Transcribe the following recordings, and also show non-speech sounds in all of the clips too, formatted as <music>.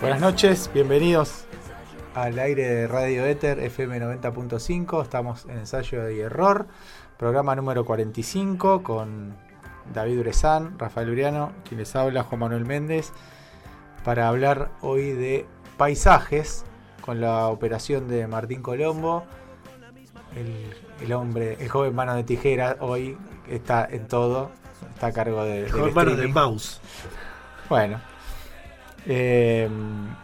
Buenas noches, bienvenidos al aire de Radio Éter FM 90.5. Estamos en ensayo y error, programa número 45 con David Urezán, Rafael Uriano, quien les habla, Juan Manuel Méndez, para hablar hoy de paisajes con la operación de Martín Colombo. El, hombre, el joven mano de tijera, hoy está en todo, está a cargo de. El joven mano de mouse. Bueno, eh,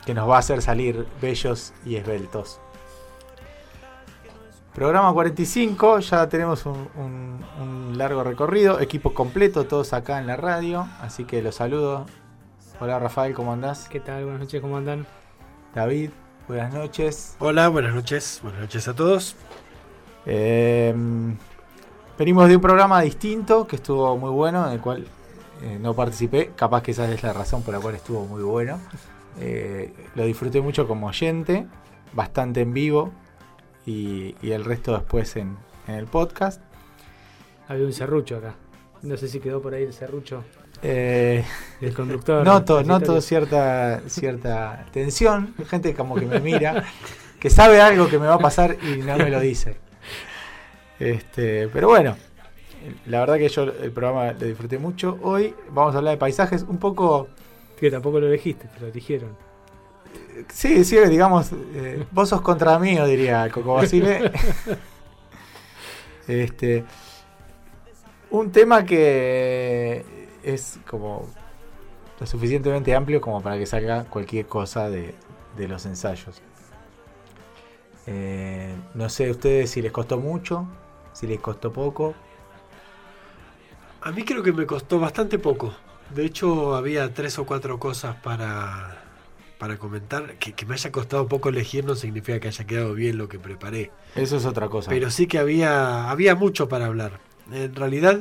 que nos va a hacer salir bellos y esbeltos. Programa 45, ya tenemos un, largo recorrido, equipo completo, todos acá en la radio, así que los saludo. Hola Rafael, ¿cómo andás? ¿Qué tal? Buenas noches, ¿cómo andan? David, buenas noches. Hola, buenas noches, buenas noches a todos. Eh, venimos de un programa distinto que estuvo muy bueno, en el cual eh, no participé, capaz que esa es la razón por la cual estuvo muy bueno. Eh, lo disfruté mucho como oyente, bastante en vivo y, el resto después en, el podcast. Había un serrucho acá. No sé si quedó por ahí el serrucho. Eh, el conductor. <laughs> Noto, noto cierta, cierta tensión. Gente como que me mira, que sabe algo que me va a pasar y no me lo dice. <laughs> Este, pero bueno, la verdad que yo el programa lo disfruté mucho. Hoy vamos a hablar de paisajes un poco... Que tampoco lo elegiste, te lo eligieron. Sí, sí, digamos, eh, <laughs> vos sos contra mí, diría Coco Basile. <laughs> este, un tema que es como lo suficientemente amplio como para que salga cualquier cosa de, los ensayos. Eh, no sé ustedes si les costó mucho, si les costó poco. A mí creo que me costó bastante poco. De hecho, había tres o cuatro cosas para, para comentar. Que, me haya costado poco elegir no significa que haya quedado bien lo que preparé. Eso es otra cosa. Pero sí que había, había mucho para hablar. En realidad,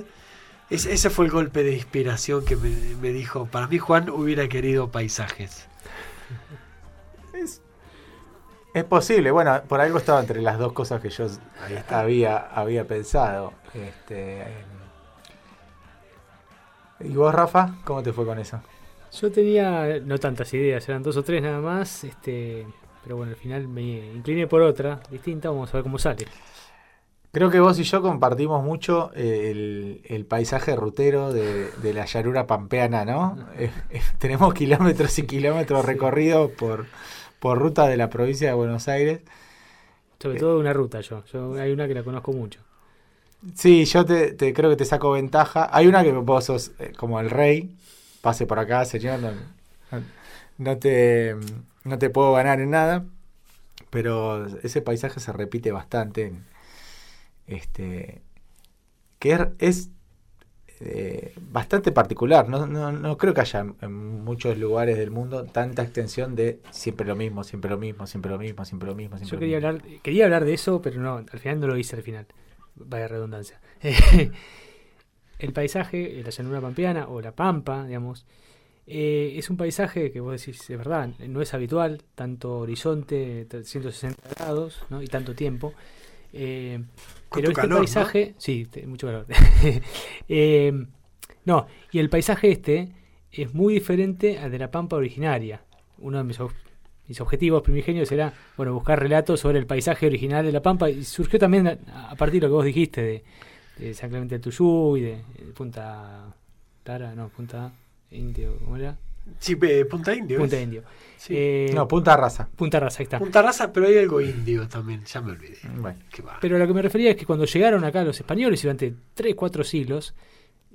ese fue el golpe de inspiración que me, dijo. Para mí, Juan hubiera querido paisajes. Es, es, posible. Bueno, por algo estaba entre las dos cosas que yo había, había pensado. Este, ¿Y vos, Rafa? ¿Cómo te fue con eso? Yo tenía no tantas ideas, eran dos o tres nada más, este, pero bueno, al final me incliné por otra distinta, vamos a ver cómo sale. Creo que vos y yo compartimos mucho eh, el, paisaje rutero de, la llanura pampeana, ¿no? Eh, eh, tenemos kilómetros y kilómetros recorridos por, por ruta de la provincia de Buenos Aires. Sobre todo una ruta yo, yo hay una que la conozco mucho. Sí, yo te, creo que te saco ventaja. Hay una que vos sos eh, como el rey. Pase por acá, señor. No, te, no te puedo ganar en nada. Pero ese paisaje se repite bastante. Este, que es, eh, bastante particular. No, no, creo que haya en muchos lugares del mundo tanta extensión de siempre lo mismo, siempre lo mismo, siempre lo mismo, siempre lo mismo. Yo quería, Hablar, quería hablar de eso, pero no, al final no lo hice al final vaya redundancia. <laughs> el paisaje, la llanura pampeana o la pampa, digamos, eh, es un paisaje que vos decís, es verdad, no es habitual, tanto horizonte, 160 grados ¿no? y tanto tiempo. Eh, pero este paisaje, sí, mucho calor. <laughs> Eh, no, y el paisaje este es muy diferente al de la pampa originaria. Uno de mis mis objetivos primigenios era bueno buscar relatos sobre el paisaje original de La Pampa y surgió también a, partir de lo que vos dijiste de, San Clemente del Tuyú y de, Punta Tara, no, Punta Indio, ¿cómo era? Sí, Punta Indio. Punta Indio. Eh, no, Punta Raza. Punta Raza, ahí está. Punta Raza, pero hay algo indio también, ya me olvidé. Bueno. Pero lo que me refería es que cuando llegaron acá los españoles durante 3, 4 siglos,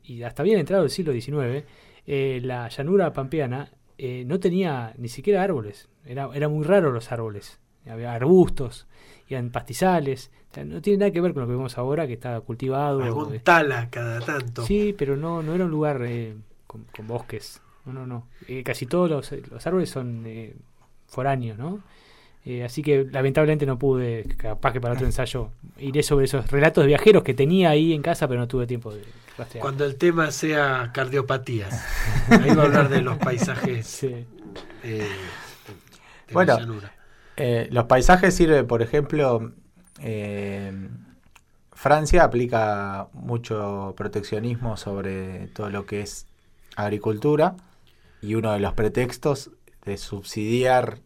y hasta bien entrado el siglo XIX, eh, la llanura pampeana eh, no tenía ni siquiera árboles. Era, era muy raro los árboles. Había arbustos, eran pastizales. no tiene nada que ver con lo que vemos ahora, que está cultivado. Algún tala cada tanto. Sí, pero no, no era un lugar eh, con, bosques. No, no, no. Eh, casi todos los, los, árboles son foráneos, ¿no? Así que lamentablemente no pude, capaz que para otro ensayo, iré sobre esos relatos de viajeros que tenía ahí en casa, pero no tuve tiempo de rastrear. Cuando el tema sea cardiopatías, ahí va a hablar de los paisajes. <laughs> Sí. Bueno, eh, los paisajes sirven, por ejemplo, eh, Francia aplica mucho proteccionismo sobre todo lo que es agricultura y uno de los pretextos de subsidiar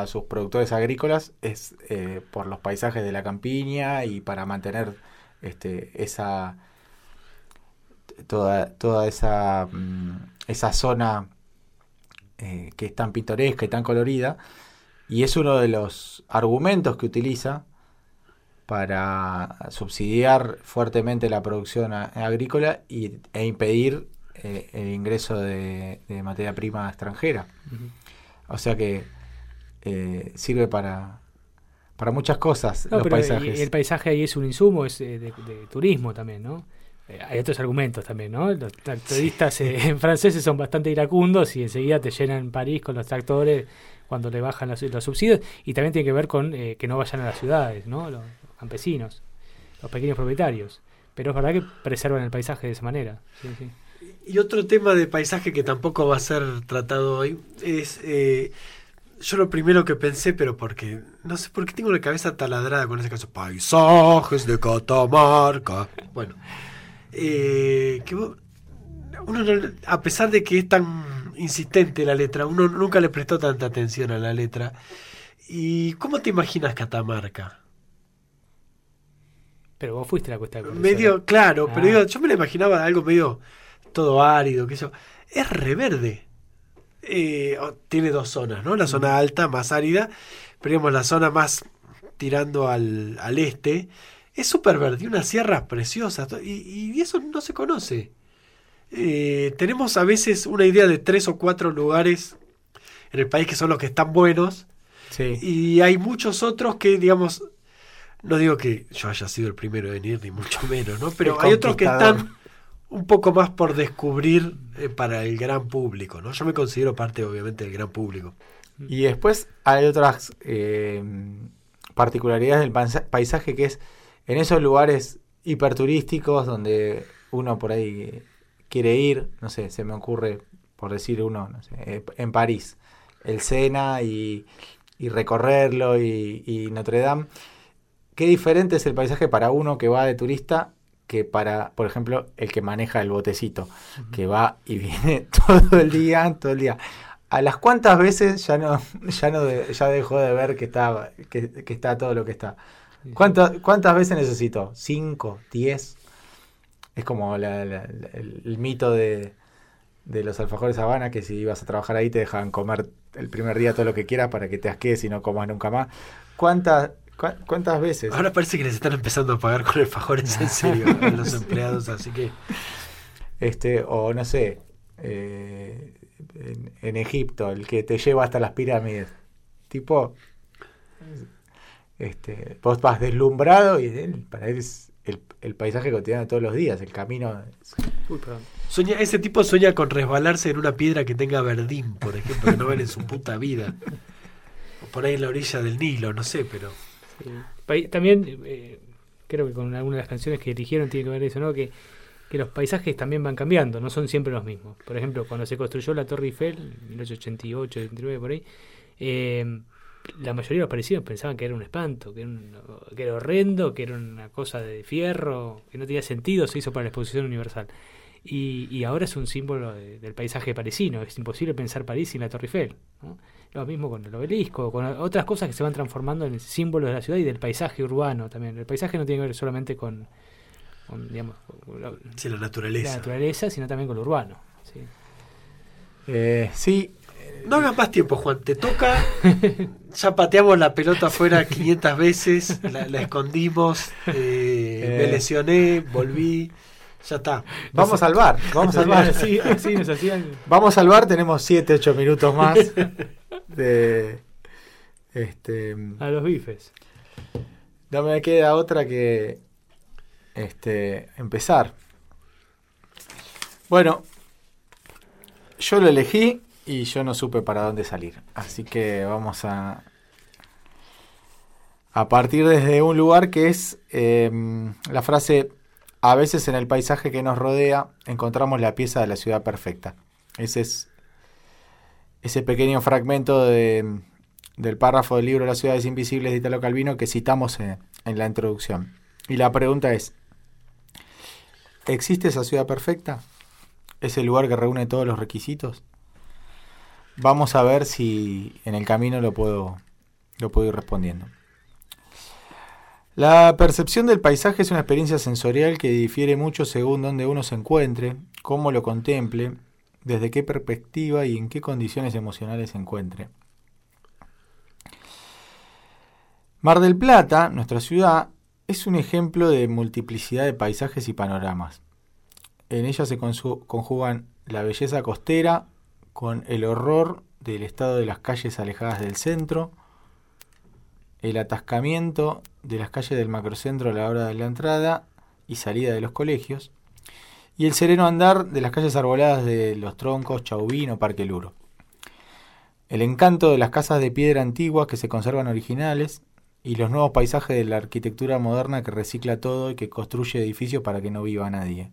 a sus productores agrícolas es eh, por los paisajes de la campiña y para mantener este, esa toda, toda esa, mm, esa zona eh, que es tan pintoresca y tan colorida. Y es uno de los argumentos que utiliza para subsidiar fuertemente la producción a- agrícola y, e impedir eh, el ingreso de, de materia prima extranjera. O sea que eh, sirve para, para muchas cosas No, los pero paisajes. el paisaje ahí es un insumo, es eh, de, de turismo también, ¿no? Eh, hay otros argumentos también, ¿no? Los tractoristas eh, franceses son bastante iracundos y enseguida te llenan París con los tractores cuando le bajan los, los subsidios y también tiene que ver con eh, que no vayan a las ciudades, ¿no? Los campesinos, los pequeños propietarios. Pero es verdad que preservan el paisaje de esa manera. Sí, sí. Y otro tema de paisaje que tampoco va a ser tratado hoy es. Yo lo primero que pensé, pero porque. No sé por qué tengo la cabeza taladrada con ese caso. Paisajes de Catamarca. Bueno. eh, que vos- uno no- a pesar de que es tan insistente la letra, uno nunca le prestó tanta atención a la letra. ¿Y cómo te imaginas Catamarca? Pero vos fuiste la cuesta de. Medio, claro, pero Ah. digo, yo me lo imaginaba algo medio todo árido, que eso. Es reverde. Eh, tiene dos zonas, ¿no? La zona alta, más árida, pero digamos la zona más tirando al, al este. Es súper verde, sierras preciosas, to- y, y eso no se conoce. Eh, tenemos a veces una idea de tres o cuatro lugares en el país que son los que están buenos, Sí. y hay muchos otros que, digamos, no digo que yo haya sido el primero en ir, ni mucho menos, ¿no? Pero El hay otros que están un poco más por descubrir eh, para el gran público, ¿no? Yo me considero parte, obviamente, del gran público. Y después hay otras eh, particularidades del paisaje que es en esos lugares hiperturísticos donde uno por ahí quiere ir, no sé, se me ocurre, por decir uno, no sé, eh, en París, el Sena y, recorrerlo y Notre Dame. Qué diferente es el paisaje para uno que va de turista que para, por ejemplo, el que maneja el botecito, que va y <laughs> viene todo el día, todo el día. A las cuantas veces ya no, <laughs> ya no de- ya dejó de ver que está, que, que está todo lo que está. ¿Cuántas, ¿Cuántas veces necesitó? ¿Cinco? ¿Diez? Es como la- la- la- el, el mito de, de los alfajores Habana, que si ibas a trabajar ahí te dejaban comer el primer día todo lo que quieras para que te asquees y no comas nunca más. ¿Cuántas, cuántas veces? Ahora parece que les están empezando a pagar con alfajores en serio <laughs> a los empleados, así que este o no sé eh, en, en Egipto el que te lleva hasta las pirámides tipo este vos vas deslumbrado y él, para él es el, el paisaje cotidiano de todos los días el camino es- Uy, perdón. sueña, ese tipo sueña con resbalarse en una piedra que tenga verdín, por ejemplo, que no ven en su puta vida. O por ahí en la orilla del Nilo, no sé, pero... También eh, creo que con alguna de las canciones que eligieron tiene que ver eso, ¿no? Que, que los paisajes también van cambiando, no son siempre los mismos. Por ejemplo, cuando se construyó la Torre Eiffel, en 1888, 89, por ahí, eh, la mayoría de los parecidos pensaban que era un espanto, que era, un- que era horrendo, que era una cosa de fierro, que no tenía sentido, se hizo para la exposición universal. Y, y ahora es un símbolo de- del paisaje parisino, es imposible pensar París sin la Torre Eiffel. ¿no? Lo mismo con el obelisco, con otras cosas que se van transformando en símbolos de la ciudad y del paisaje urbano también. El paisaje no tiene que ver solamente con, con, digamos, con la, Sí, la la naturaleza. naturaleza, sino también con lo urbano. ¿sí? eh, sí No hagas más tiempo, Juan. Te toca. <laughs> Ya pateamos la pelota afuera 500 veces. La, la escondimos. eh, Eh. Me lesioné. Volví. Ya está. vamos al bar <laughs> vamos al bar Así, así nos hacían. vamos al bar tenemos 7 8 minutos más <laughs> de este A los bifes. No me queda otra que este empezar. Bueno, yo lo elegí y yo no supe para dónde salir. Así que vamos a a partir desde un lugar que es em, la frase a veces en el paisaje que nos rodea encontramos la pieza de la ciudad perfecta. Ese es ese pequeño fragmento de, del párrafo del libro Las ciudades invisibles de Italo Calvino que citamos en, en la introducción. Y la pregunta es, ¿existe esa ciudad perfecta? ¿Es el lugar que reúne todos los requisitos? vamos a ver si en el camino lo puedo, lo puedo ir respondiendo. La percepción del paisaje es una experiencia sensorial que difiere mucho según donde uno se encuentre, cómo lo contemple, desde qué perspectiva y en qué condiciones emocionales se encuentre. Mar del Plata, nuestra ciudad, es un ejemplo de multiplicidad de paisajes y panoramas. En ella se conjugan la belleza costera con el horror del estado de las calles alejadas del centro, el atascamiento de las calles del macrocentro a la hora de la entrada y salida de los colegios, y el sereno andar de las calles arboladas de Los Troncos, Chauvin o Parque Luro. El encanto de las casas de piedra antiguas que se conservan originales y los nuevos paisajes de la arquitectura moderna que recicla todo y que construye edificios para que no viva nadie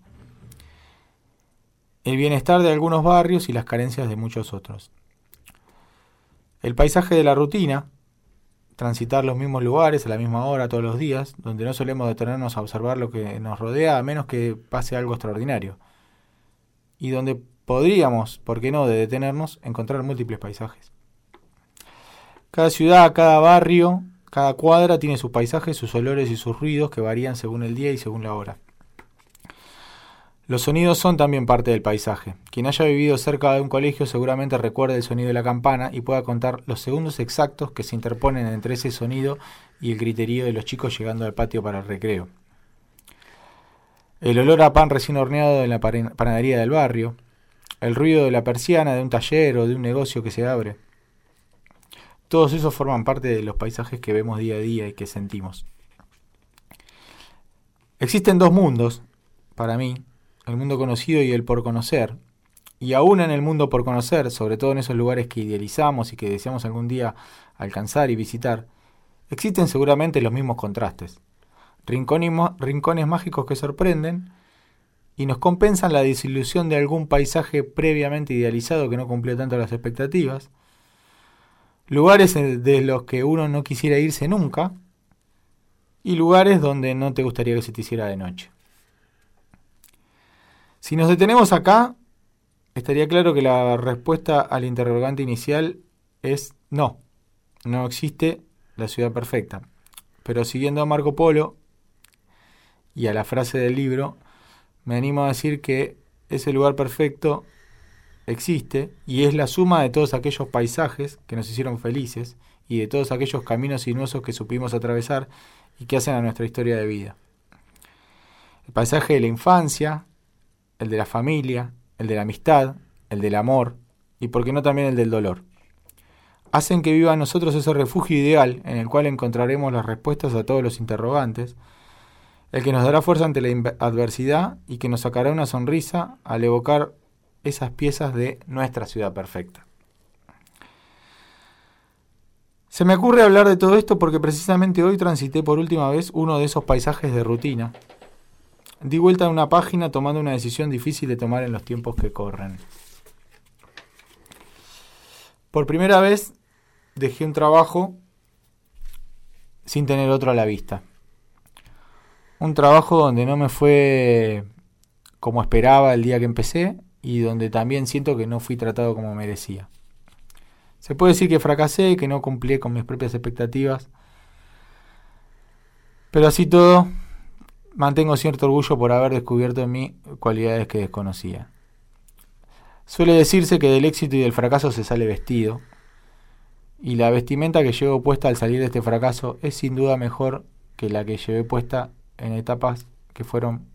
el bienestar de algunos barrios y las carencias de muchos otros. El paisaje de la rutina, transitar los mismos lugares a la misma hora todos los días, donde no solemos detenernos a observar lo que nos rodea a menos que pase algo extraordinario. Y donde podríamos, por qué no, de detenernos, encontrar múltiples paisajes. Cada ciudad, cada barrio, cada cuadra tiene sus paisajes, sus olores y sus ruidos que varían según el día y según la hora. Los sonidos son también parte del paisaje. Quien haya vivido cerca de un colegio seguramente recuerde el sonido de la campana y pueda contar los segundos exactos que se interponen entre ese sonido y el griterío de los chicos llegando al patio para el recreo. El olor a pan recién horneado en la panadería del barrio, el ruido de la persiana de un taller o de un negocio que se abre. Todos esos forman parte de los paisajes que vemos día a día y que sentimos. Existen dos mundos, para mí, el mundo conocido y el por conocer. Y aún en el mundo por conocer, sobre todo en esos lugares que idealizamos y que deseamos algún día alcanzar y visitar, existen seguramente los mismos contrastes. Rincones, mágicos que sorprenden y nos compensan la desilusión de algún paisaje previamente idealizado que no cumplió tanto las expectativas. Lugares de los que uno no quisiera irse nunca y lugares donde no te gustaría que se te hiciera de noche. Si nos detenemos acá, estaría claro que la respuesta al interrogante inicial es no. No existe la ciudad perfecta. Pero siguiendo a Marco Polo y a la frase del libro, me animo a decir que ese lugar perfecto existe y es la suma de todos aquellos paisajes que nos hicieron felices y de todos aquellos caminos sinuosos que supimos atravesar y que hacen a nuestra historia de vida. El paisaje de la infancia, el de la familia, el de la amistad, el del amor y, por qué no, también el del dolor. Hacen que viva en nosotros ese refugio ideal en el cual encontraremos las respuestas a todos los interrogantes, el que nos dará fuerza ante la adversidad y que nos sacará una sonrisa al evocar esas piezas de nuestra ciudad perfecta. Se me ocurre hablar de todo esto porque precisamente hoy transité por última vez uno de esos paisajes de rutina, Di vuelta a una página tomando una decisión difícil de tomar en los tiempos que corren. Por primera vez dejé un trabajo sin tener otro a la vista. Un trabajo donde no me fue como esperaba el día que empecé y donde también siento que no fui tratado como merecía. Se puede decir que fracasé que no cumplí con mis propias expectativas. Pero así todo, mantengo cierto orgullo por haber descubierto en mí cualidades que desconocía. Suele decirse que del éxito y del fracaso se sale vestido, y la vestimenta que llevo puesta al salir de este fracaso es sin duda mejor que la que llevé puesta en etapas que fueron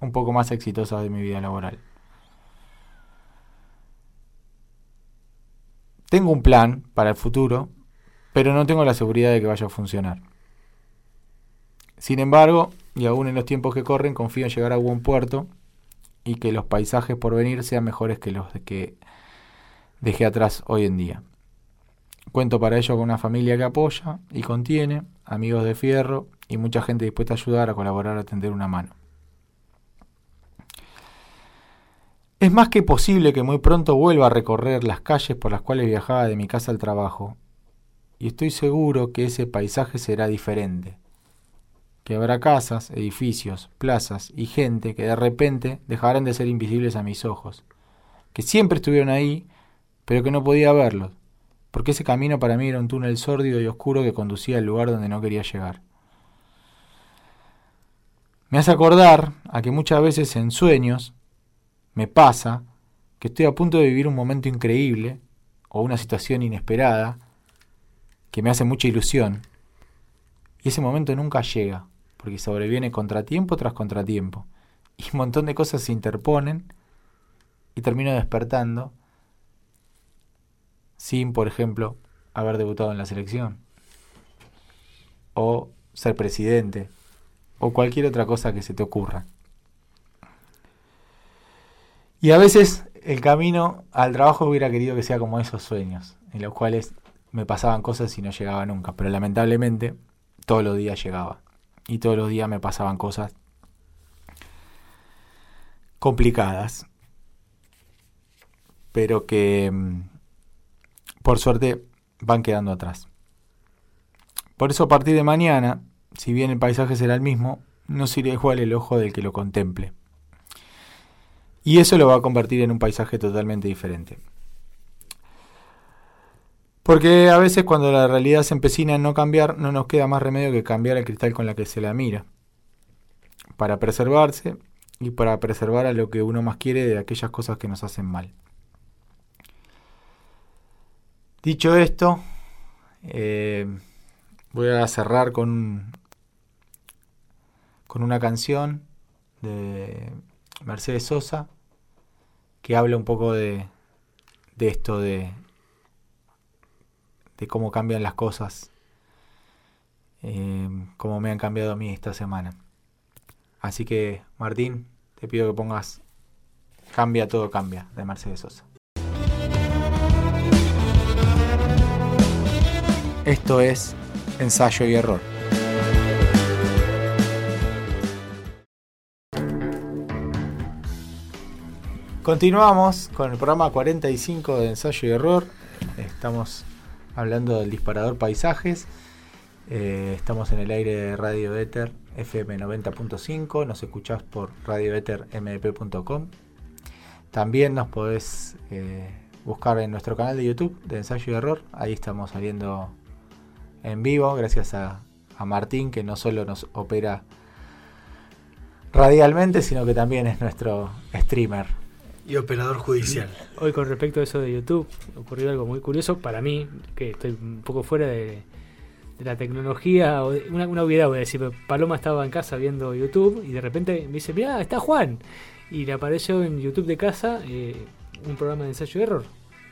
un poco más exitosas de mi vida laboral. Tengo un plan para el futuro, pero no tengo la seguridad de que vaya a funcionar. Sin embargo, y aún en los tiempos que corren, confío en llegar a buen puerto y que los paisajes por venir sean mejores que los que dejé atrás hoy en día. Cuento para ello con una familia que apoya y contiene, amigos de fierro y mucha gente dispuesta a ayudar, a colaborar, a tender una mano. Es más que posible que muy pronto vuelva a recorrer las calles por las cuales viajaba de mi casa al trabajo, y estoy seguro que ese paisaje será diferente que habrá casas, edificios, plazas y gente que de repente dejarán de ser invisibles a mis ojos, que siempre estuvieron ahí, pero que no podía verlos, porque ese camino para mí era un túnel sórdido y oscuro que conducía al lugar donde no quería llegar. Me hace acordar a que muchas veces en sueños me pasa que estoy a punto de vivir un momento increíble o una situación inesperada que me hace mucha ilusión y ese momento nunca llega porque sobreviene contratiempo tras contratiempo y un montón de cosas se interponen y termino despertando sin, por ejemplo, haber debutado en la selección o ser presidente o cualquier otra cosa que se te ocurra. Y a veces el camino al trabajo hubiera querido que sea como esos sueños, en los cuales me pasaban cosas y no llegaba nunca, pero lamentablemente todos los días llegaba. Y todos los días me pasaban cosas complicadas, pero que mm, por suerte van quedando atrás. Por eso a partir de mañana, si bien el paisaje será el mismo, no será igual el ojo del que lo contemple. Y eso lo va a convertir en un paisaje totalmente diferente. Porque a veces cuando la realidad se empecina en no cambiar, no nos queda más remedio que cambiar el cristal con la que se la mira. Para preservarse y para preservar a lo que uno más quiere de aquellas cosas que nos hacen mal. Dicho esto, eh, voy a cerrar con, con una canción de Mercedes Sosa que habla un poco de, de esto de, de cómo cambian las cosas, eh, cómo me han cambiado a mí esta semana. Así que, Martín, te pido que pongas Cambia, todo cambia, de Mercedes Sosa. Esto es ensayo y error. Continuamos con el programa 45 de ensayo y error. Estamos hablando del disparador paisajes. Eh, estamos en el aire de Radio Ether FM 90.5. Nos escuchás por radioethermp.com. También nos podés eh, buscar en nuestro canal de YouTube de ensayo y error. Ahí estamos saliendo en vivo, gracias a, a Martín, que no solo nos opera radialmente, sino que también es nuestro streamer y operador judicial. Hoy con respecto a eso de YouTube, ocurrió algo muy curioso para mí, que estoy un poco fuera de, la tecnología, una, una obviedad voy a decir, Paloma estaba en casa viendo YouTube y de repente me dice, mira, está Juan. Y le apareció en YouTube de casa eh, un programa de ensayo de error.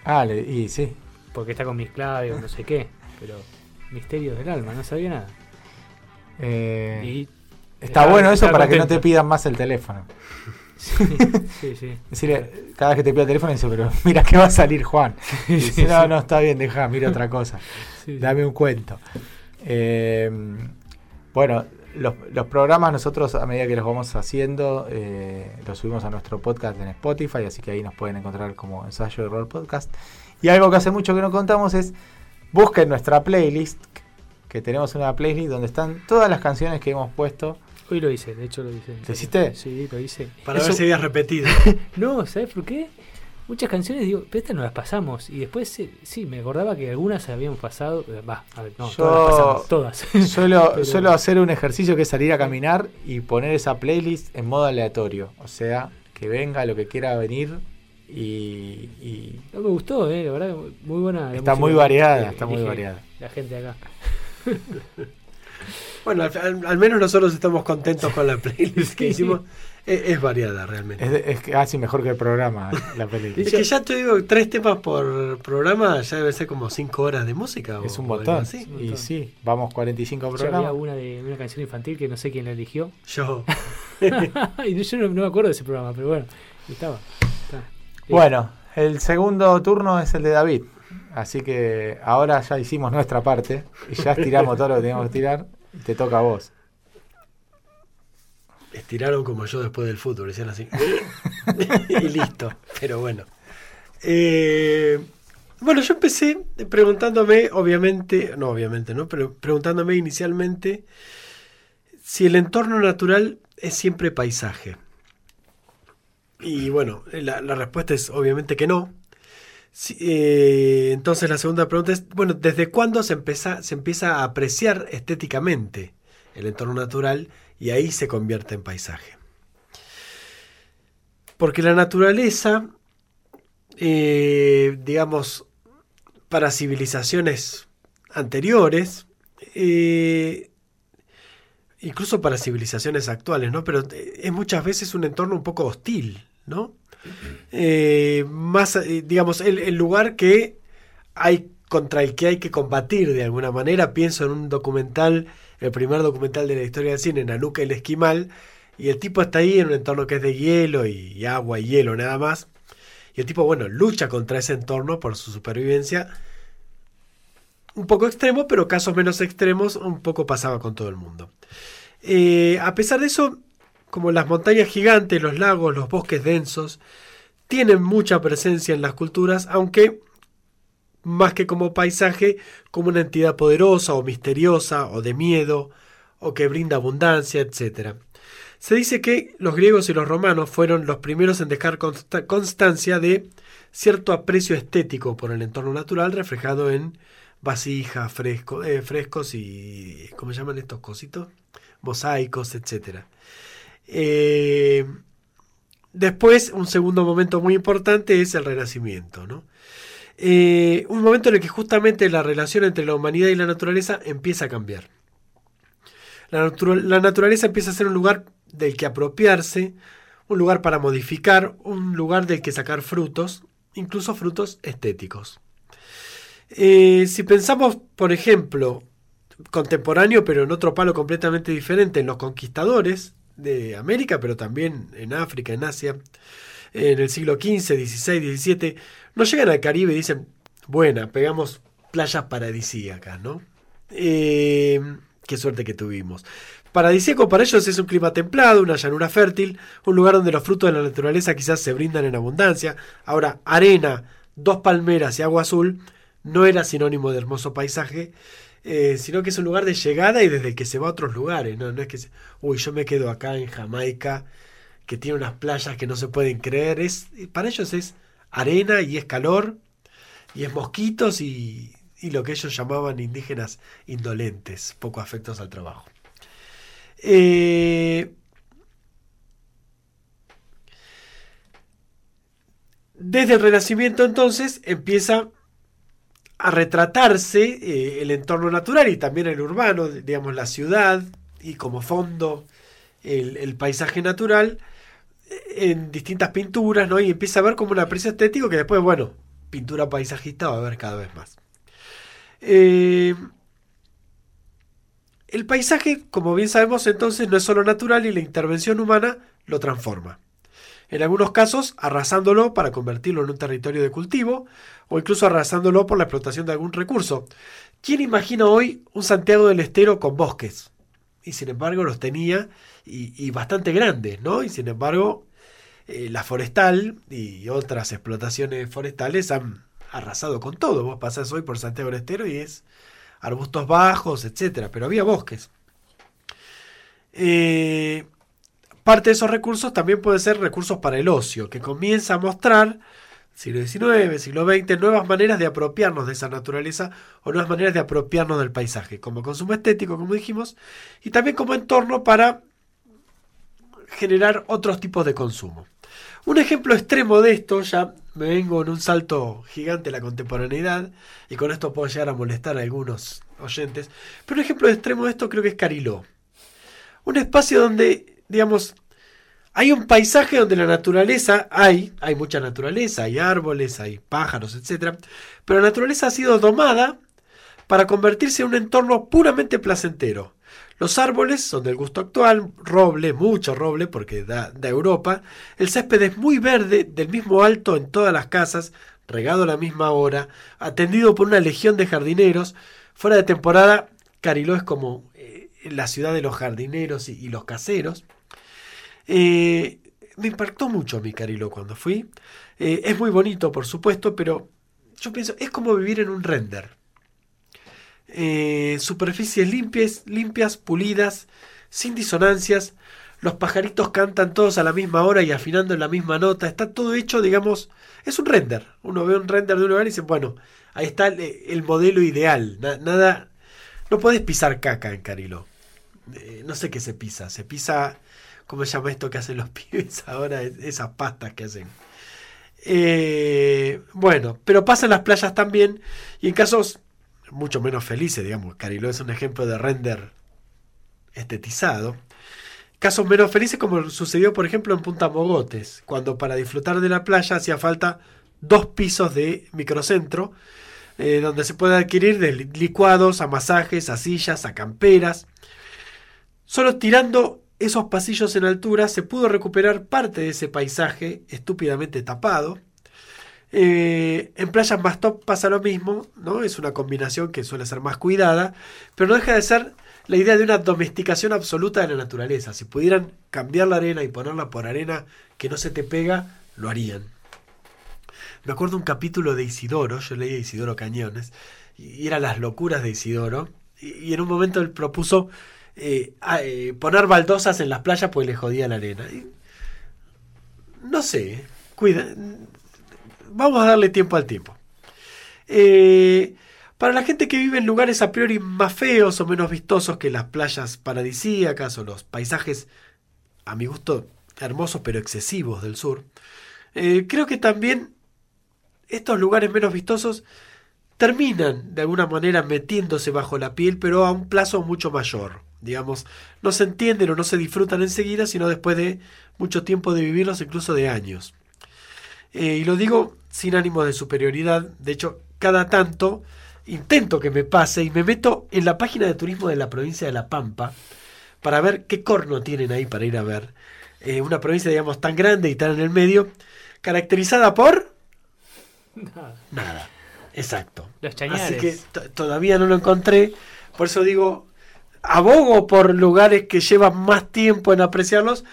Ah, y sí. Porque está con mis claves, no sé qué, pero misterios del alma, no sabía nada. Eh, está bueno eso para que no te pidan más el teléfono. Sí, sí. <laughs> Decirle, cada vez que te pida el teléfono, dice, pero mira que va a salir Juan. <laughs> dice, no, no, está bien, deja, mira otra cosa. Dame un cuento. Eh, bueno, los, los, programas nosotros a medida que los vamos haciendo, eh, los subimos a nuestro podcast en Spotify, así que ahí nos pueden encontrar como ensayo de rol podcast. Y algo que hace mucho que no contamos es, busquen nuestra playlist, que tenemos una playlist donde están todas las canciones que hemos puesto Hoy lo hice, de hecho lo hice. ¿Lo hiciste? Sí, lo hice. Para ver si habías repetido. <laughs> no, ¿sabes por qué? Muchas canciones, digo, pero estas no las pasamos. Y después, sí, me acordaba que algunas habíamos pasado. Eh, va, a ver, no, Yo todas las pasamos, todas. <laughs> Suelo, suelo hacer un ejercicio que es salir a caminar y poner esa playlist en modo aleatorio. O sea, que venga lo que quiera venir y, no me gustó, eh, la verdad, muy buena. Está muy variada, está muy variada. La gente acá. <laughs> Bueno, al, menos nosotros estamos contentos con la playlist que <laughs> hicimos. Es, variada realmente. Es, casi mejor que el programa, la <laughs> playlist. Es que ya te digo, tres temas por programa ya debe ser como cinco horas de música. Es un montón. Y sí, vamos 45 programas. había una de una canción infantil que no sé quién la eligió. Yo. <laughs> y yo no, me acuerdo de ese programa, pero bueno, estaba. Bueno, el segundo turno es el de David. Así que ahora ya hicimos nuestra parte y ya estiramos todo lo que teníamos que tirar. Te toca a vos. Estiraron como yo después del fútbol, decían así. <laughs> y listo. Pero bueno. Eh, bueno, yo empecé preguntándome, obviamente, no obviamente, ¿no? Pero preguntándome inicialmente si el entorno natural es siempre paisaje. Y bueno, la, la respuesta es obviamente que no. Eh, entonces la segunda pregunta es, bueno, ¿desde cuándo se empieza, se empieza a apreciar estéticamente el entorno natural y ahí se convierte en paisaje? Porque la naturaleza, eh, digamos, para civilizaciones anteriores, eh, incluso para civilizaciones actuales, ¿no? Pero es muchas veces un entorno un poco hostil, ¿no? Eh, más, eh, digamos, el, lugar que hay contra el que hay que combatir de alguna manera. Pienso en un documental, el primer documental de la historia del cine, Nanuka el Esquimal, y el tipo está ahí en un entorno que es de hielo y, agua y hielo nada más. Y el tipo, bueno, lucha contra ese entorno por su supervivencia. Un poco extremo, pero casos menos extremos, un poco pasaba con todo el mundo. Eh, a pesar de eso, como las montañas gigantes, los lagos, los bosques densos, tienen mucha presencia en las culturas, aunque más que como paisaje, como una entidad poderosa o misteriosa o de miedo o que brinda abundancia, etc. Se dice que los griegos y los romanos fueron los primeros en dejar constancia de cierto aprecio estético por el entorno natural reflejado en vasijas, eh, frescos y ¿cómo llaman estos cositos? mosaicos, etc. Eh, después, un segundo momento muy importante es el Renacimiento, ¿no? Eh, un momento en el que justamente la relación entre la humanidad y la naturaleza empieza a cambiar. La, naturaleza empieza a ser un lugar del que apropiarse, un lugar para modificar, un lugar del que sacar frutos, incluso frutos estéticos. Eh, si pensamos, por ejemplo, contemporáneo, pero en otro palo completamente diferente, en los conquistadores, de América, pero también en África, en Asia, en el siglo XV, XVI, XVII, no llegan al Caribe y dicen, buena, pegamos playas paradisíacas, ¿no? Eh, qué suerte que tuvimos. Paradisíaco para ellos es un clima templado, una llanura fértil, un lugar donde los frutos de la naturaleza quizás se brindan en abundancia. Ahora, arena, dos palmeras y agua azul no era sinónimo de hermoso paisaje, eh, sino que es un lugar de llegada y desde el que se va a otros lugares. No, no es que, uy, yo me quedo acá en Jamaica, que tiene unas playas que no se pueden creer. Es, para ellos es arena y es calor, y es mosquitos y, y lo que ellos llamaban indígenas indolentes, poco afectos al trabajo. Eh, desde el Renacimiento entonces empieza a retratarse eh, el entorno natural y también el urbano, digamos la ciudad y como fondo el, paisaje natural eh, en distintas pinturas, ¿no? Y empieza a ver como un aprecio estético que después, bueno, pintura paisajista va a ver cada vez más. Eh, el paisaje, como bien sabemos entonces, no es solo natural y la intervención humana lo transforma en algunos casos arrasándolo para convertirlo en un territorio de cultivo o incluso arrasándolo por la explotación de algún recurso. ¿Quién imagina hoy un Santiago del Estero con bosques? Y sin embargo los tenía y, bastante grandes, ¿no? Y sin embargo eh, la forestal y otras explotaciones forestales han arrasado con todo. Vos pasás hoy por Santiago del Estero y es arbustos bajos, etcétera, pero había bosques. Eh, Parte de esos recursos también puede ser recursos para el ocio, que comienza a mostrar, siglo XIX, siglo XX, nuevas maneras de apropiarnos de esa naturaleza o nuevas maneras de apropiarnos del paisaje, como consumo estético, como dijimos, y también como entorno para generar otros tipos de consumo. Un ejemplo extremo de esto, ya me vengo en un salto gigante la contemporaneidad, y con esto puedo llegar a molestar a algunos oyentes, pero un ejemplo extremo de esto creo que es Cariló. Un espacio donde digamos, hay un paisaje donde la naturaleza hay, hay mucha naturaleza, hay árboles, hay pájaros, etc. Pero la naturaleza ha sido domada para convertirse en un entorno puramente placentero. Los árboles son del gusto actual, roble, mucho roble, porque da, Europa. El césped es muy verde, del mismo alto en todas las casas, regado a la misma hora, atendido por una legión de jardineros. Fuera de temporada, Cariló es como eh, la ciudad de los jardineros y los caseros. Eh, me impactó mucho mi Carilo cuando fui. Eh, es muy bonito, por supuesto, pero yo pienso, es como vivir en un render. Eh, superficies limpias, limpias, pulidas, sin disonancias, los pajaritos cantan todos a la misma hora y afinando en la misma nota. Está todo hecho, digamos, es un render. Uno ve un render de un lugar y dice, bueno, ahí está el, modelo ideal. nada, no podés pisar caca en Cariló. Eh, no sé qué se pisa. Se pisa, ¿cómo se llama esto que hacen los <laughs> pibes ahora? Esas pastas que hacen. Eh, bueno, pero pasa en las playas también y en casos mucho menos felices, digamos. Cariló es un ejemplo de render estetizado. Casos menos felices como sucedió por ejemplo en Punta Mogotes, cuando para disfrutar de la playa hacía falta dos pisos de microcentro, eh, donde se puede adquirir de licuados a masajes, a sillas, a camperas. Solo tirando esos pasillos en altura se pudo recuperar parte de ese paisaje estúpidamente tapado. Eh, en playas más top pasa lo mismo, ¿no? Es una combinación que suele ser más cuidada, pero no deja de ser la idea de una domesticación absoluta de la naturaleza. Si pudieran cambiar la arena y ponerla por arena que no se te pega, lo harían. Me acuerdo un capítulo de Isidoro, yo leí Isidoro Cañones, y eran las locuras de Isidoro, y, en un momento él propuso eh, eh, poner baldosas en las playas porque le jodía la arena. no sé, cuida, vamos a darle tiempo al tiempo. Eh, para la gente que vive en lugares a priori más feos o menos vistosos que las playas paradisíacas o los paisajes, a mi gusto, hermosos pero excesivos del sur, creo que también estos lugares menos vistosos terminan de alguna manera metiéndose bajo la piel, pero a un plazo mucho mayor. Digamos, no se entienden o no se disfrutan enseguida, sino después de mucho tiempo de vivirlos, incluso de años. Eh, y lo digo sin ánimo de superioridad, de hecho, cada tanto intento que me pase y me meto en la página de turismo de la provincia de La Pampa para ver qué corno tienen ahí para ir a ver. Eh, una provincia, digamos, tan grande y tan en el medio, caracterizada por... Nada. Nada. Exacto. Los Así que todavía no lo encontré. Por eso digo, abogo por lugares que llevan más tiempo en apreciarlos,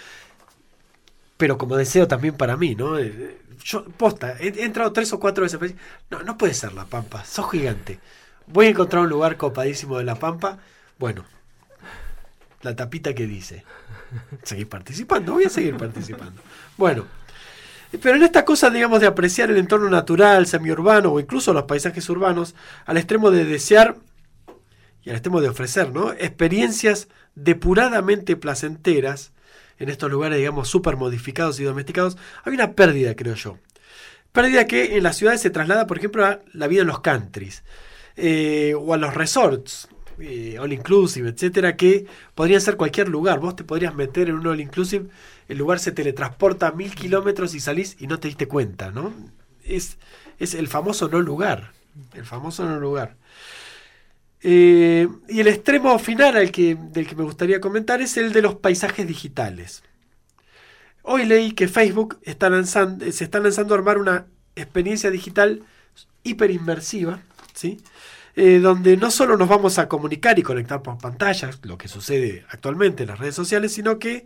pero como deseo también para mí, ¿no? Eh, yo, posta, he, entrado tres o cuatro veces. No, no puede ser La Pampa, sos gigante. Voy a encontrar un lugar copadísimo de La Pampa. Bueno, la tapita que dice. Seguir participando, voy a seguir participando. Bueno, pero en esta cosa, digamos, de apreciar el entorno natural, semiurbano o incluso los paisajes urbanos, al extremo de desear y al extremo de ofrecer, ¿no? Experiencias depuradamente placenteras en estos lugares, digamos, súper modificados y domesticados, hay una pérdida, creo yo. Pérdida que en las ciudades se traslada, por ejemplo, a la vida en los countries eh, o a los resorts, eh, all inclusive, etcétera, que podrían ser cualquier lugar. Vos te podrías meter en un all inclusive, el lugar se teletransporta a mil kilómetros y salís y no te diste cuenta, ¿no? Es, es el famoso no lugar. El famoso no lugar. Eh, y el extremo final al que, del que me gustaría comentar es el de los paisajes digitales. Hoy leí que Facebook está lanzando, se está lanzando a armar una experiencia digital hiperinmersiva, ¿sí? Eh, donde no solo nos vamos a comunicar y conectar por pantallas, lo que sucede actualmente en las redes sociales, sino que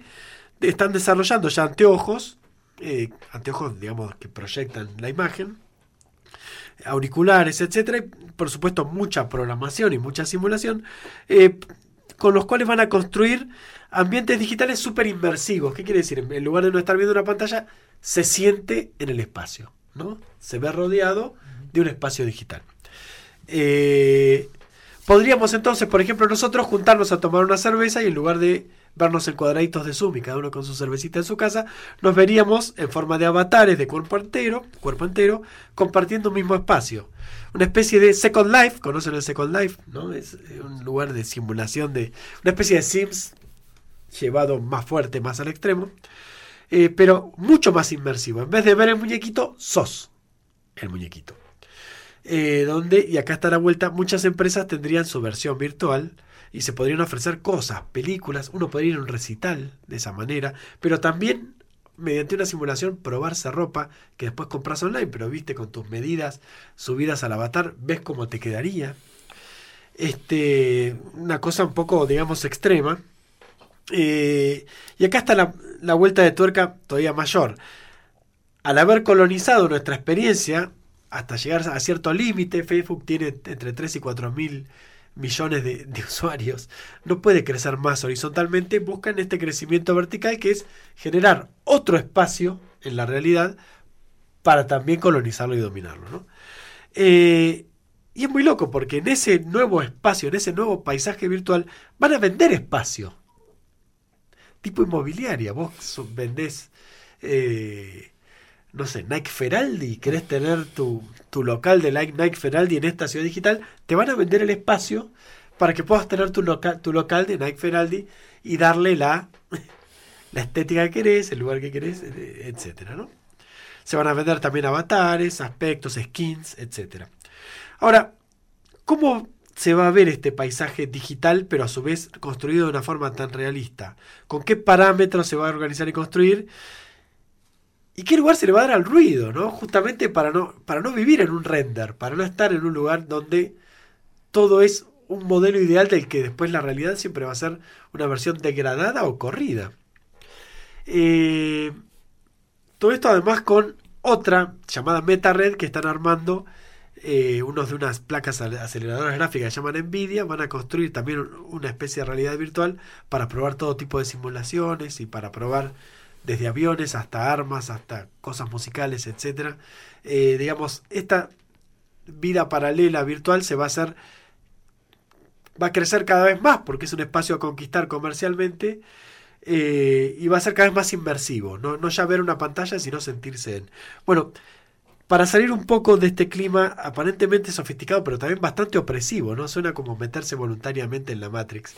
están desarrollando ya anteojos, eh, anteojos, digamos, que proyectan la imagen, auriculares, etcétera, y por supuesto mucha programación y mucha simulación, eh, con los cuales van a construir ambientes digitales súper inmersivos. ¿Qué quiere decir? En lugar de no estar viendo una pantalla, se siente en el espacio, ¿no? Se ve rodeado de un espacio digital. Eh, podríamos entonces, por ejemplo, nosotros juntarnos a tomar una cerveza y en lugar de vernos en cuadraditos de Zoom y cada uno con su cervecita en su casa, nos veríamos en forma de avatares de cuerpo entero, cuerpo entero, compartiendo un mismo espacio. Una especie de Second Life, ¿conocen el Second Life? ¿No? Es eh, un lugar de simulación de. una especie de Sims llevado más fuerte, más al extremo. Eh, pero mucho más inmersivo. En vez de ver el muñequito, sos el muñequito. Eh, donde, y acá está la vuelta, muchas empresas tendrían su versión virtual y se podrían ofrecer cosas, películas, uno podría ir a un recital de esa manera, pero también mediante una simulación probarse ropa que después compras online, pero viste con tus medidas subidas al avatar, ves cómo te quedaría. Este, una cosa un poco, digamos, extrema. Eh, y acá está la, la vuelta de tuerca todavía mayor. Al haber colonizado nuestra experiencia, hasta llegar a cierto límite, Facebook tiene entre 3 y 4 mil millones de, usuarios, no puede crecer más horizontalmente, buscan este crecimiento vertical que es generar otro espacio en la realidad para también colonizarlo y dominarlo. ¿no? Eh, y es muy loco porque en ese nuevo espacio, en ese nuevo paisaje virtual, van a vender espacio. Tipo inmobiliaria. Vos vendés, eh, no sé, Nike Feraldi, querés tener tu, tu local de Nike Feraldi en esta ciudad digital, te van a vender el espacio para que puedas tener tu, local tu local de Nike Feraldi y darle la, <laughs> la estética que querés, el lugar que querés, eh, etcétera, ¿no? Se van a vender también avatares, aspectos, skins, etcétera. Ahora, ¿cómo se va a ver este paisaje digital, pero a su vez construido de una forma tan realista? ¿Con qué parámetros se va a organizar y construir? ¿Y qué lugar se le va a dar al ruido, no? Justamente para no, para no vivir en un render, para no estar en un lugar donde todo es un modelo ideal del que después la realidad siempre va a ser una versión degradada o corrida. Eh, todo esto además con otra llamada MetaRed que están armando eh, unos de unas placas aceleradoras gráficas que llaman Nvidia. Van a construir también un- una especie de realidad virtual para probar todo tipo de simulaciones y para probar desde aviones hasta armas, hasta cosas musicales, etcétera. Eh, digamos, esta vida paralela virtual se va a hacer va a crecer cada vez más porque es un espacio a conquistar comercialmente eh, y va a ser cada vez más inmersivo, no, no ya ver una pantalla, sino sentirse en. Bueno, para salir un poco de este clima aparentemente sofisticado, pero también bastante opresivo, ¿no? Suena como meterse voluntariamente en la Matrix.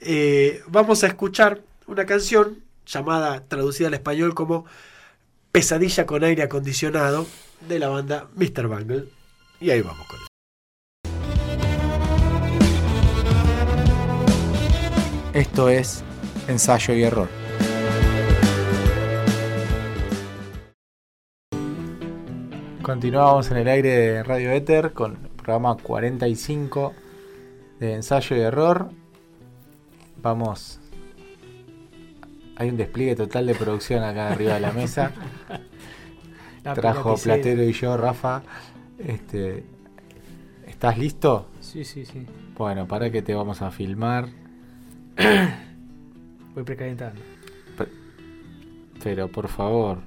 Eh, vamos a escuchar una canción llamada, traducida al español como Pesadilla con aire acondicionado, de la banda Mr. Bungle. Y ahí vamos con él. Esto es ensayo y error. Continuamos en el aire de Radio Éter con el programa 45 de ensayo y error. Vamos. Hay un despliegue total de producción acá arriba de la mesa. <laughs> La Trajo. Platero y yo, Rafa. Este, ¿Estás listo? Sí, sí, sí. Bueno, para que te vamos a filmar. <coughs> Voy precalentando. Pero por favor.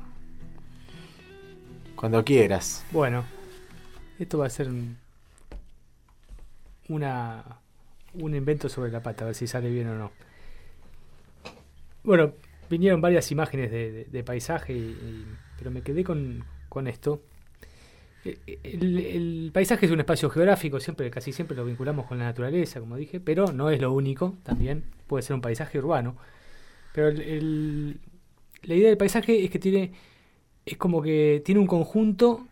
Cuando quieras. Bueno, esto va a ser un, una, un invento sobre la pata, a ver si sale bien o no. Bueno, vinieron varias imágenes de, paisaje, y- pero me quedé con, con esto. Eh, El, el paisaje es un espacio geográfico, siempre, casi siempre lo vinculamos con la naturaleza, como dije, pero no es lo único, también puede ser un paisaje urbano. Pero el- el- la idea del paisaje es que tiene, es como que tiene un conjunto,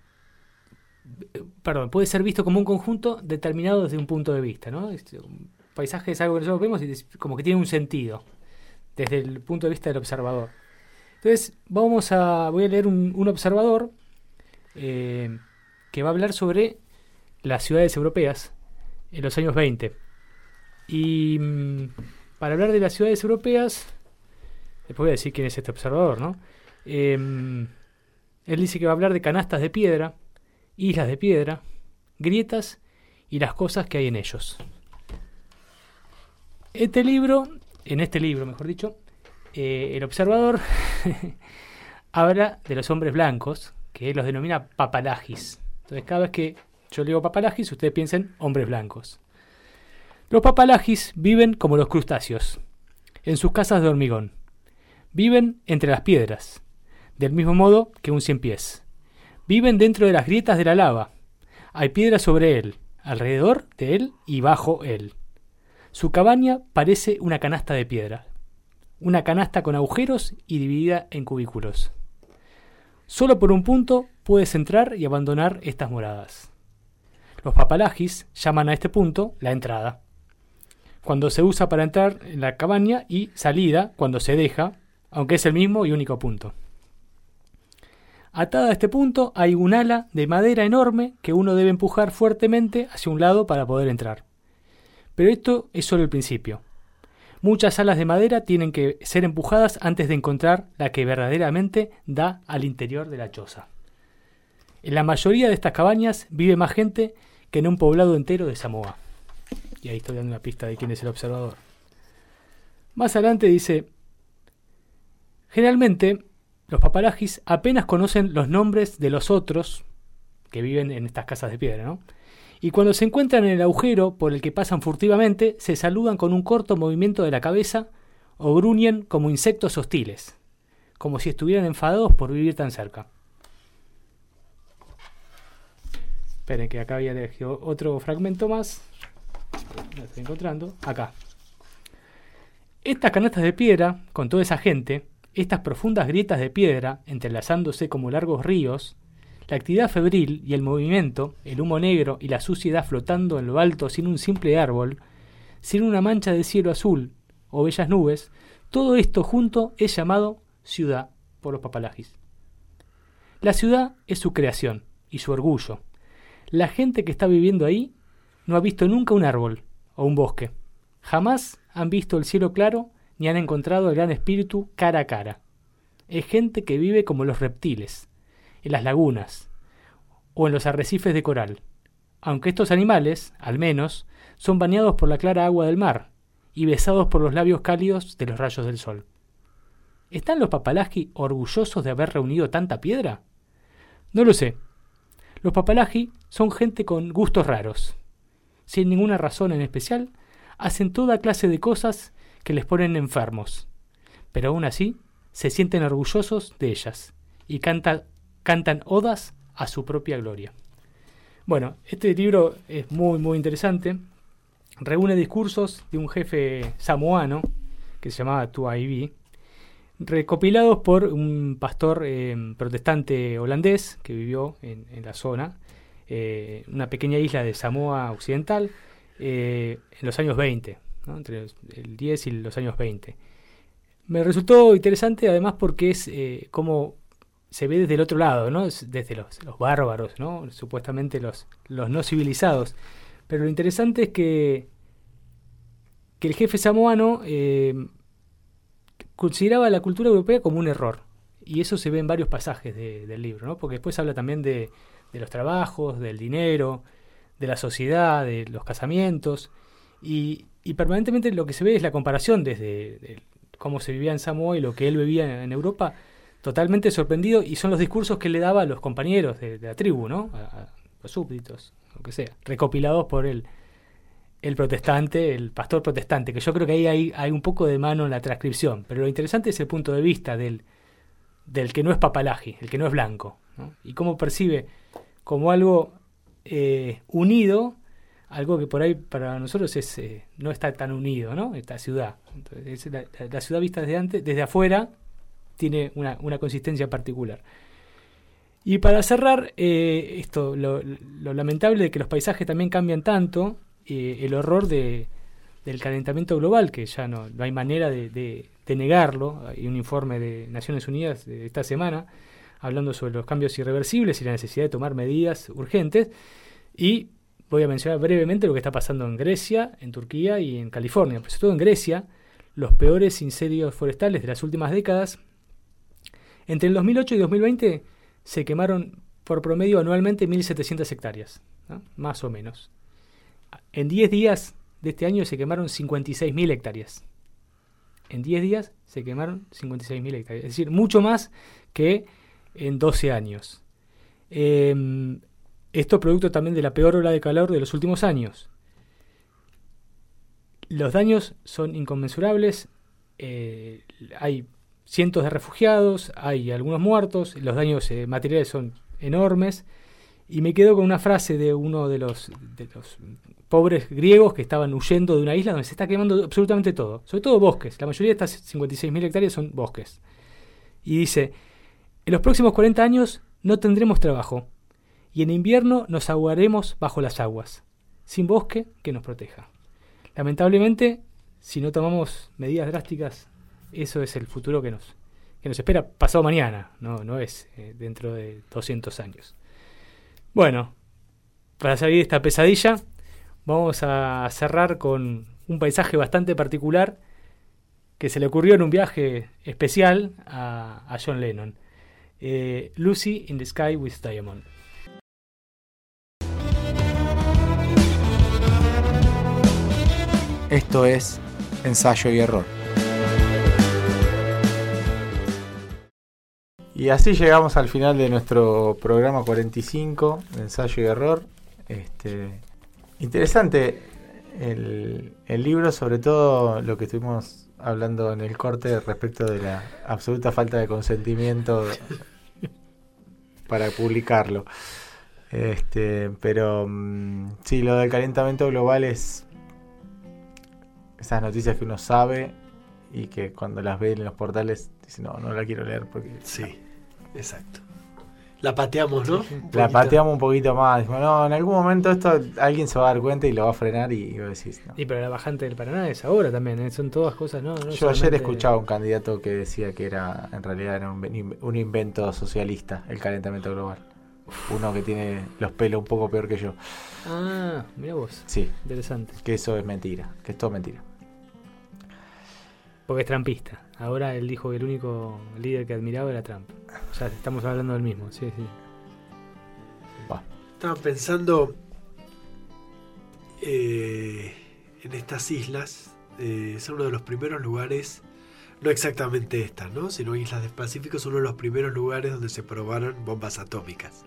perdón, puede ser visto como un conjunto determinado desde un punto de vista, ¿no? Este, un paisaje es algo que nosotros vemos y como que tiene un sentido desde el punto de vista del observador. Entonces, vamos a, voy a leer un, un observador eh, que va a hablar sobre las ciudades europeas en los años 20. Y mm, para hablar de las ciudades europeas, después voy a decir quién es este observador, ¿no? Em, él dice que va a hablar de canastas de piedra, islas de piedra, grietas y las cosas que hay en ellos. Este libro, en este libro, mejor dicho, eh, el observador <laughs> habla de los hombres blancos, que los denomina papalagis. Entonces, cada vez que yo leo papalagis, ustedes piensen hombres blancos. Los papalagis viven como los crustáceos, en sus casas de hormigón. Viven entre las piedras, del mismo modo que un cien pies. Viven dentro de las grietas de la lava. Hay piedras sobre él, alrededor de él y bajo él. Su cabaña parece una canasta de piedra, una canasta con agujeros y dividida en cubículos. Solo por un punto puedes entrar y abandonar estas moradas. Los papalagis llaman a este punto la entrada, cuando se usa para entrar en la cabaña y salida cuando se deja, aunque es el mismo y único punto. Atada a este punto hay un ala de madera enorme que uno debe empujar fuertemente hacia un lado para poder entrar. Pero esto es solo el principio. Muchas alas de madera tienen que ser empujadas antes de encontrar la que verdaderamente da al interior de la choza. En la mayoría de estas cabañas vive más gente que en un poblado entero de Samoa. Y ahí estoy dando una pista de quién es el observador. Más adelante dice, generalmente los papalagis apenas conocen los nombres de los otros que viven en estas casas de piedra, ¿no? Y cuando se encuentran en el agujero por el que pasan furtivamente, se saludan con un corto movimiento de la cabeza o gruñen como insectos hostiles, como si estuvieran enfadados por vivir tan cerca. Esperen que acá había elegido otro fragmento más. Lo estoy encontrando. Acá. Estas canastas de piedra, con toda esa gente, estas profundas grietas de piedra, entrelazándose como largos ríos, la actividad febril y el movimiento, el humo negro y la suciedad flotando en lo alto sin un simple árbol, sin una mancha de cielo azul o bellas nubes, todo esto junto es llamado ciudad por los papalagis. La ciudad es su creación y su orgullo. La gente que está viviendo ahí no ha visto nunca un árbol o un bosque. Jamás han visto el cielo claro ni han encontrado el gran espíritu cara a cara. Es gente que vive como los reptiles, en las lagunas o en los arrecifes de coral, aunque estos animales, al menos, son bañados por la clara agua del mar y besados por los labios cálidos de los rayos del sol. ¿Están los papalagi orgullosos de haber reunido tanta piedra? No lo sé. Los papalagi son gente con gustos raros. Sin ninguna razón en especial, hacen toda clase de cosas que les ponen enfermos. Pero aún así, se sienten orgullosos de ellas y cantan cantan odas a su propia gloria. Bueno, este libro es muy, muy interesante. Reúne discursos de un jefe samoano que se llamaba Tuaibi, recopilados por un pastor eh, protestante holandés que vivió en, la zona, eh, una pequeña isla de Samoa Occidental, eh, en los años 20, entre el 10 y los años 20. Me resultó interesante además porque es como se ve desde el otro lado, ¿no? Desde los, bárbaros, ¿no? Supuestamente los, los no civilizados. Pero lo interesante es que, que el jefe samoano eh, consideraba la cultura europea como un error. Y eso se ve en varios pasajes del libro, ¿no? Porque después habla también de, de, los trabajos, del dinero, de la sociedad, de los casamientos. Y permanentemente lo que se ve es la comparación desde cómo se vivía en Samoa y lo que él vivía en Europa totalmente sorprendido y son los discursos que le daba a los compañeros de, la tribu, ¿no? A, los súbditos, lo que sea, recopilados por el, el protestante, el pastor protestante, que yo creo que ahí hay, hay, un poco de mano en la transcripción, pero lo interesante es el punto de vista del, del que no es papalaji, el que no es blanco, ¿no? y cómo percibe como algo eh, unido, algo que por ahí para nosotros es eh, no está tan unido, ¿no? Esta ciudad. Entonces, la, la, ciudad vista desde antes, desde afuera, tiene una, consistencia particular. Y para cerrar, eh, esto, lo, lamentable de que los paisajes también cambian tanto, eh, el horror de, del calentamiento global, que ya no, hay manera de, negarlo. Hay un informe de Naciones Unidas de esta semana hablando sobre los cambios irreversibles y la necesidad de tomar medidas urgentes. Y voy a mencionar brevemente lo que está pasando en Grecia, en Turquía y en California. Pues sobre todo en Grecia, los peores incendios forestales de las últimas décadas entre el 2008 y 2020 se quemaron por promedio anualmente 1.700 hectáreas, más o menos. En 10 días de este año se quemaron 56.000 hectáreas. En 10 días se quemaron 56.000 hectáreas, es decir, mucho más que en 12 años. Eh, esto producto también de la peor ola de calor de los últimos años. Los daños son inconmensurables. Eh, hay cientos de refugiados, hay algunos muertos, los daños eh, materiales son enormes. Y me quedo con una frase de uno de los, pobres griegos que estaban huyendo de una isla donde se está quemando absolutamente todo, sobre todo bosques. La mayoría de estas 56.000 hectáreas son bosques. Y dice, en los próximos 40 años no tendremos trabajo y en invierno nos ahogaremos bajo las aguas, sin bosque que nos proteja. Lamentablemente, si no tomamos medidas drásticas eso es el futuro que nos, que nos espera pasado mañana, no, no es eh, dentro de 200 años. Bueno, para salir de esta pesadilla, vamos a cerrar con un paisaje bastante particular que se le ocurrió en un viaje especial a, John Lennon. Eh, Lucy in the Sky with Esto es ensayo y error. Y así llegamos al final de nuestro programa 45, de ensayo y error. Este, interesante el, el libro, sobre todo lo que estuvimos hablando en el corte respecto de la absoluta falta de consentimiento <laughs> para publicarlo. Este, pero mm, sí, lo del calentamiento global es esas noticias que uno sabe y que cuando las ve en los portales dice no, no la quiero leer porque Sí, exacto. La pateamos, ¿no? La pateamos un poquito más. Dijimos, no, en algún momento esto alguien se va a dar cuenta y lo va a frenar y, y vos decís, no. Y pero la bajante del Paraná es ahora también, ¿eh? son todas cosas, ¿no? no Yo ayer escuchaba un candidato que decía que era en realidad era un, un invento socialista el calentamiento global. Uno que tiene los pelos un poco peor que yo. Ah, mira vos, Sí, interesante. que eso es mentira, que es todo mentira. Porque es trampista. Ahora él dijo que el único líder que admiraba era Trump. Ya estamos hablando del mismo, sí, sí. Va. Estaba pensando eh, en estas islas. eh, son uno de los primeros lugares, no exactamente estas, ¿no? sino islas del Pacífico, son uno de los primeros lugares donde se probaron bombas atómicas.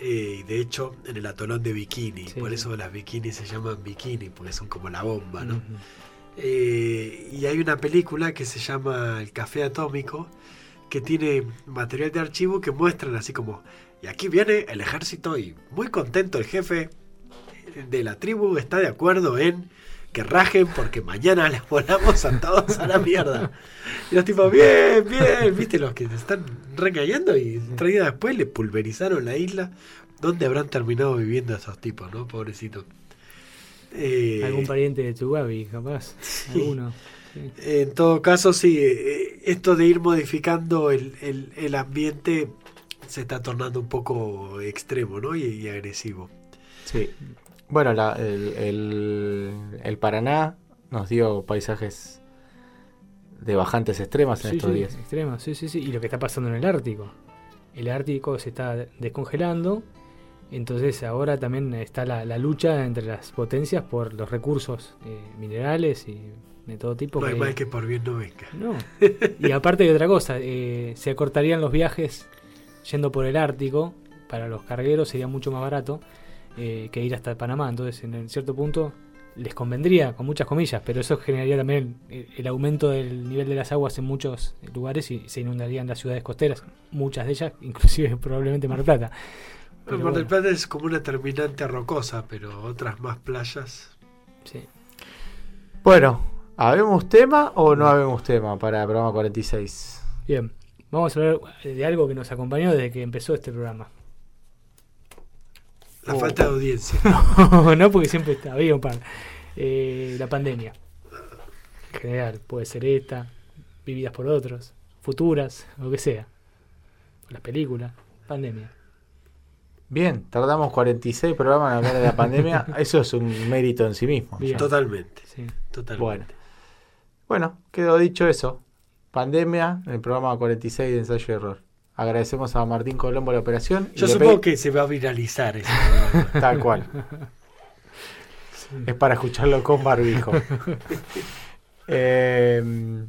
Eh, y de hecho, en el atolón de Bikini, Sí, por sí. eso las bikinis se llaman bikini, porque son como la bomba, ¿no? Eh, y hay una película que se llama El Café Atómico, que tiene material de archivo que muestran así como, y aquí viene el ejército y muy contento el jefe de la tribu está de acuerdo en que rajen porque mañana <laughs> les volamos a todos a la mierda. Y los tipos, bien, bien, viste los que se están recayendo y tres días después le pulverizaron la isla. ¿Dónde habrán terminado viviendo esos tipos, no? Pobrecito. Eh, Algún pariente de Tugabi, capaz. <laughs> Alguno. sí. En todo caso, sí, eh, esto de ir modificando el, el- el ambiente se está tornando un poco extremo, ¿no? Y, y agresivo. Sí. Bueno, la- el, el- el Paraná nos dio paisajes de bajantes extremas en Sí, estos sí, días. extremo, sí, sí, sí. Y lo que está pasando en el Ártico. El Ártico se está descongelando. Entonces ahora también está la, la lucha entre las potencias por los recursos eh, minerales y de todo tipo. No hay que- mal que por bien no venga. No. Y aparte de otra cosa, eh, se acortarían los viajes yendo por el Ártico. Para los cargueros sería mucho más barato eh, que ir hasta Panamá. Entonces, en cierto punto, les convendría, con muchas comillas, pero eso generaría también el, el aumento del nivel de las aguas en muchos lugares y se inundarían las ciudades costeras. Muchas de ellas, <laughs> inclusive probablemente Mar Plata. Pero Mar del bueno, Plata es como una terminante rocosa, pero otras más playas. sí. Bueno, ¿habemos tema o no habemos tema para el programa 46? Bien, vamos a hablar de algo que nos acompañó desde que empezó este programa. La Oh. falta de audiencia. <laughs> no, porque siempre está, había un par. Eh, la pandemia. En general, puede ser esta, vividas por otros, futuras, lo que sea. Las películas, pandemia. Bien, tardamos 46 programas en hablar de la <laughs> pandemia. Eso es un mérito en sí mismo. Bien. Totalmente, Sí. totalmente. Bueno. Bueno, quedó dicho eso. Pandemia, en el programa 46 de ensayo y error. Agradecemos a Martín Colombo la operación. Yo supongo que se va a viralizar ese <laughs> programa. Tal cual. Es para escucharlo con barbijo. <laughs> Eh,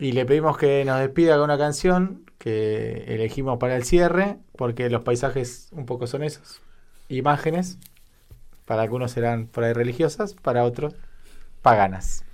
y le pedimos que nos despida con una canción que elegimos para el cierre, porque los paisajes un poco son esos. Imágenes, para algunos serán por ahí religiosas, para otros paganas.